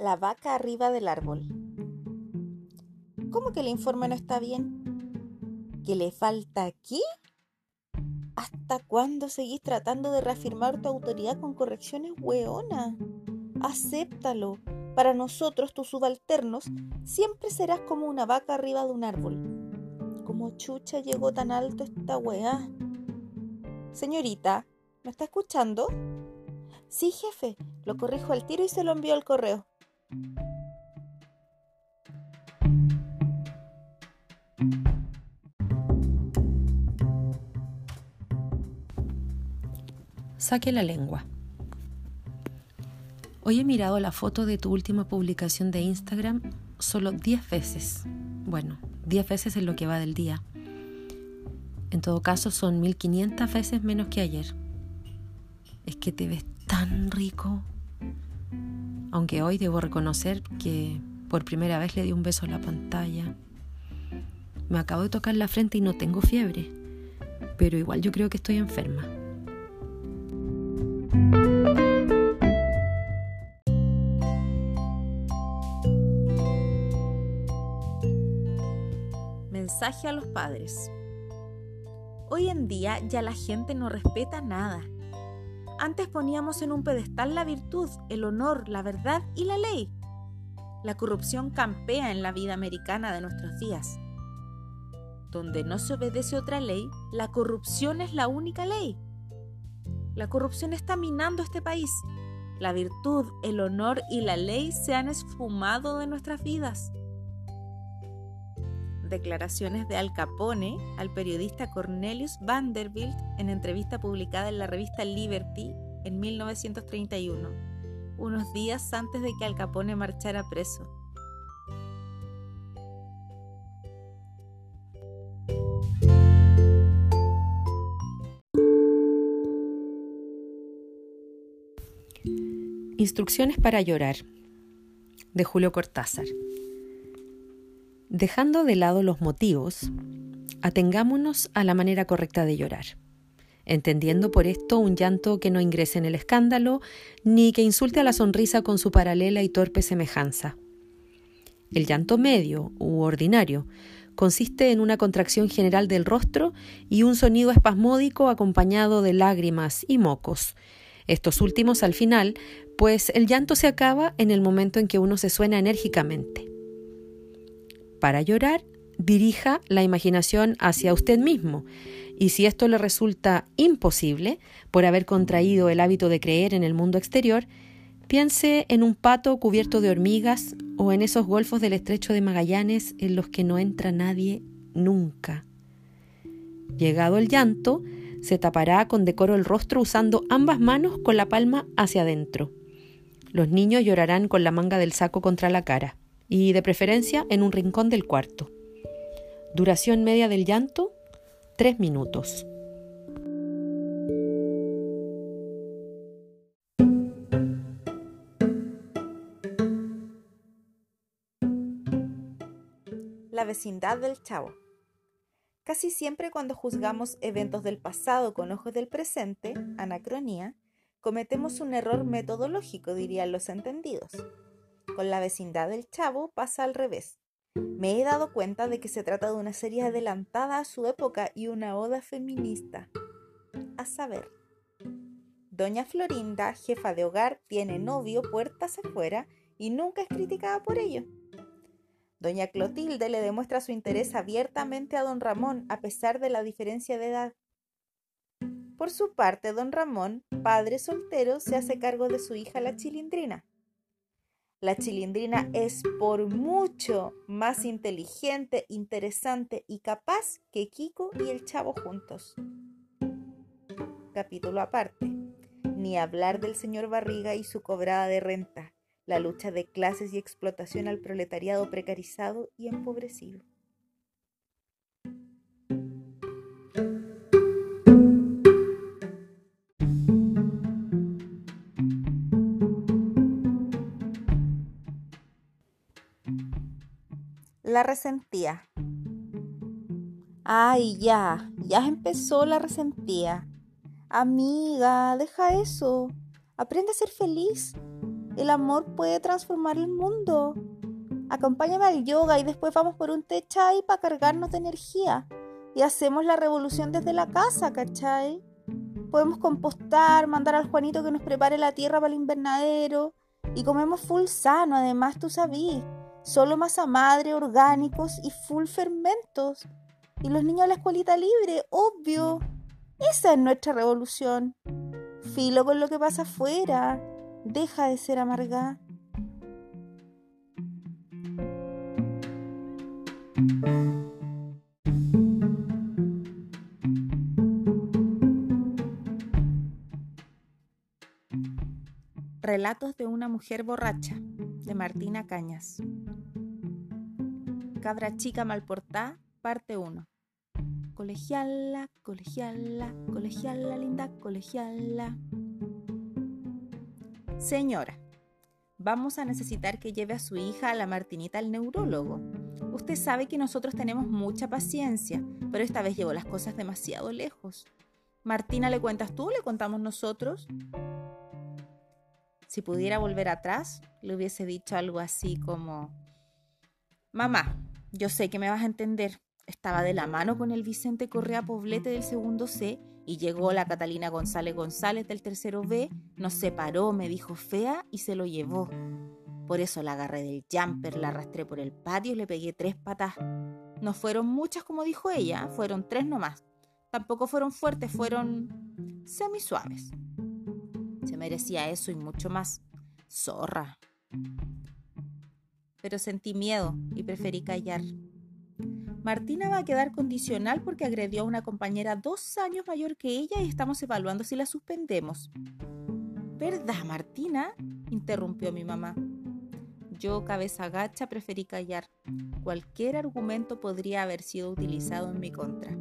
La vaca arriba del árbol. ¿Cómo que el informe no está bien? ¿Que le falta qué? ¿Hasta cuándo seguís tratando de reafirmar tu autoridad con correcciones hueonas? Acéptalo. Para nosotros, tus subalternos, siempre serás como una vaca arriba de un árbol. ¿Cómo chucha llegó tan alto esta weá? Señorita, ¿me está escuchando? Sí, jefe, lo corrijo al tiro y se lo envío al correo. Saque la lengua. Hoy he mirado la foto de tu última publicación de Instagram solo 10 veces. Bueno, 10 veces en lo que va del día. En todo caso son 1500 veces menos que ayer. Es que te ves tan rico aunque hoy debo reconocer que por primera vez le di un beso a la pantalla. Me acabo de tocar la frente y no tengo fiebre, pero igual yo creo que estoy enferma. Mensaje a los padres. Hoy en día ya la gente no respeta nada antes poníamos en un pedestal la virtud, el honor, la verdad y la ley. La corrupción campea en la vida americana de nuestros días. Donde no se obedece otra ley, la corrupción es la única ley. La corrupción está minando este país. La virtud, el honor y la ley se han esfumado de nuestras vidas declaraciones de Al Capone al periodista Cornelius Vanderbilt en entrevista publicada en la revista Liberty en 1931, unos días antes de que Al Capone marchara preso. Instrucciones para llorar de Julio Cortázar. Dejando de lado los motivos, atengámonos a la manera correcta de llorar, entendiendo por esto un llanto que no ingrese en el escándalo ni que insulte a la sonrisa con su paralela y torpe semejanza. El llanto medio u ordinario consiste en una contracción general del rostro y un sonido espasmódico acompañado de lágrimas y mocos. Estos últimos al final, pues el llanto se acaba en el momento en que uno se suena enérgicamente. Para llorar, dirija la imaginación hacia usted mismo. Y si esto le resulta imposible por haber contraído el hábito de creer en el mundo exterior, piense en un pato cubierto de hormigas o en esos golfos del estrecho de Magallanes en los que no entra nadie nunca. Llegado el llanto, se tapará con decoro el rostro usando ambas manos con la palma hacia adentro. Los niños llorarán con la manga del saco contra la cara y de preferencia en un rincón del cuarto. Duración media del llanto, tres minutos. La vecindad del chavo. Casi siempre cuando juzgamos eventos del pasado con ojos del presente, anacronía, cometemos un error metodológico, dirían los entendidos. Con la vecindad del chavo pasa al revés. Me he dado cuenta de que se trata de una serie adelantada a su época y una oda feminista. A saber, Doña Florinda, jefa de hogar, tiene novio puertas afuera y nunca es criticada por ello. Doña Clotilde le demuestra su interés abiertamente a don Ramón a pesar de la diferencia de edad. Por su parte, don Ramón, padre soltero, se hace cargo de su hija la chilindrina. La chilindrina es por mucho más inteligente, interesante y capaz que Kiko y el chavo juntos. Capítulo aparte. Ni hablar del señor Barriga y su cobrada de renta, la lucha de clases y explotación al proletariado precarizado y empobrecido. La resentía. Ay, ya, ya empezó la resentía. Amiga, deja eso. Aprende a ser feliz. El amor puede transformar el mundo. Acompáñame al yoga y después vamos por un té chai para cargarnos de energía. Y hacemos la revolución desde la casa, ¿cachai? Podemos compostar, mandar al Juanito que nos prepare la tierra para el invernadero. Y comemos full sano, además, tú sabís. Solo masa madre, orgánicos y full fermentos. Y los niños a la escuelita libre, obvio. Esa es nuestra revolución. Filo con lo que pasa afuera. Deja de ser amarga. Relatos de una mujer borracha, de Martina Cañas. Cabra chica mal portada, parte 1. Colegiala, colegiala, colegiala, linda, colegiala. Señora, vamos a necesitar que lleve a su hija a la Martinita al neurólogo. Usted sabe que nosotros tenemos mucha paciencia, pero esta vez llevó las cosas demasiado lejos. Martina, ¿le cuentas tú o le contamos nosotros? Si pudiera volver atrás, le hubiese dicho algo así como, Mamá, yo sé que me vas a entender, estaba de la mano con el Vicente Correa Poblete del segundo C y llegó la Catalina González González del tercero B, nos separó, me dijo fea y se lo llevó. Por eso la agarré del jumper, la arrastré por el patio y le pegué tres patas. No fueron muchas como dijo ella, fueron tres nomás. Tampoco fueron fuertes, fueron semi suaves. Se merecía eso y mucho más. Zorra. Pero sentí miedo y preferí callar. Martina va a quedar condicional porque agredió a una compañera dos años mayor que ella y estamos evaluando si la suspendemos. ¿Verdad, Martina? interrumpió mi mamá. Yo, cabeza gacha, preferí callar. Cualquier argumento podría haber sido utilizado en mi contra.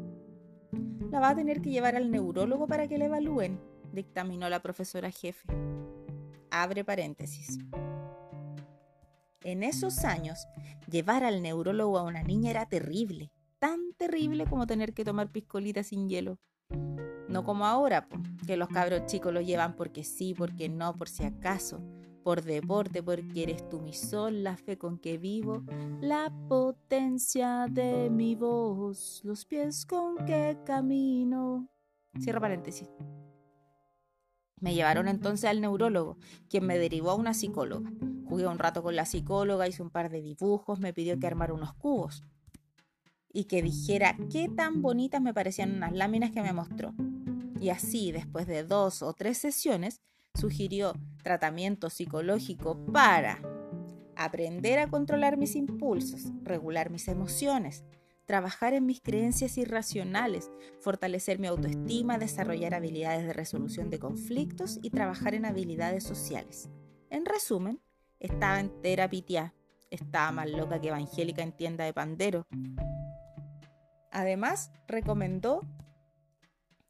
La va a tener que llevar al neurólogo para que la evalúen, dictaminó la profesora jefe. Abre paréntesis. En esos años, llevar al neurólogo a una niña era terrible, tan terrible como tener que tomar piscolita sin hielo. No como ahora, que los cabros chicos lo llevan porque sí, porque no, por si acaso, por deporte, porque eres tú mi sol, la fe con que vivo, la potencia de mi voz, los pies con que camino. Cierra paréntesis. Me llevaron entonces al neurólogo, quien me derivó a una psicóloga. Jugué un rato con la psicóloga, hice un par de dibujos, me pidió que armara unos cubos y que dijera qué tan bonitas me parecían unas láminas que me mostró. Y así, después de dos o tres sesiones, sugirió tratamiento psicológico para aprender a controlar mis impulsos, regular mis emociones, trabajar en mis creencias irracionales, fortalecer mi autoestima, desarrollar habilidades de resolución de conflictos y trabajar en habilidades sociales. En resumen, estaba entera pitiá, estaba más loca que evangélica en tienda de pandero. Además, recomendó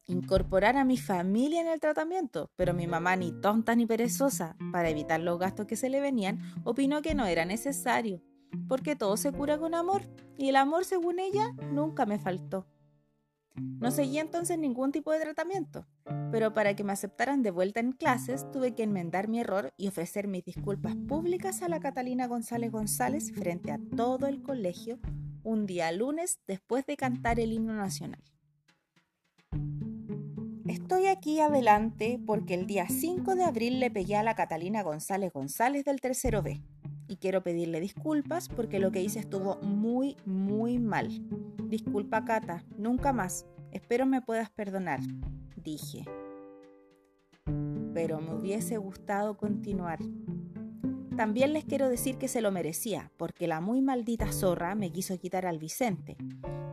incorporar a mi familia en el tratamiento, pero mi mamá, ni tonta ni perezosa, para evitar los gastos que se le venían, opinó que no era necesario porque todo se cura con amor, y el amor, según ella, nunca me faltó. No seguí entonces ningún tipo de tratamiento, pero para que me aceptaran de vuelta en clases tuve que enmendar mi error y ofrecer mis disculpas públicas a la Catalina González González frente a todo el colegio un día lunes después de cantar el himno nacional. Estoy aquí adelante porque el día 5 de abril le pegué a la Catalina González González del tercero B y quiero pedirle disculpas porque lo que hice estuvo muy, muy mal. Disculpa, Cata, nunca más. Espero me puedas perdonar, dije. Pero me hubiese gustado continuar. También les quiero decir que se lo merecía, porque la muy maldita zorra me quiso quitar al Vicente,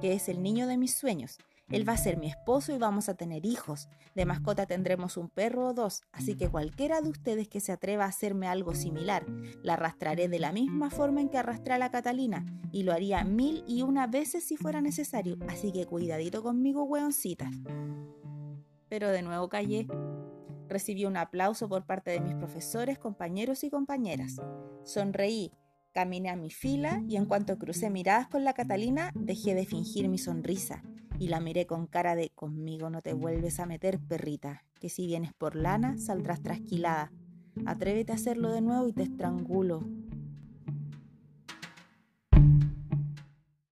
que es el niño de mis sueños, él va a ser mi esposo y vamos a tener hijos. De mascota tendremos un perro o dos, así que cualquiera de ustedes que se atreva a hacerme algo similar, la arrastraré de la misma forma en que arrastré a la Catalina, y lo haría mil y una veces si fuera necesario, así que cuidadito conmigo, weoncitas. Pero de nuevo callé. Recibí un aplauso por parte de mis profesores, compañeros y compañeras. Sonreí, caminé a mi fila y en cuanto crucé miradas con la Catalina, dejé de fingir mi sonrisa y la miré con cara de conmigo no te vuelves a meter, perrita, que si vienes por lana saldrás trasquilada. Atrévete a hacerlo de nuevo y te estrangulo.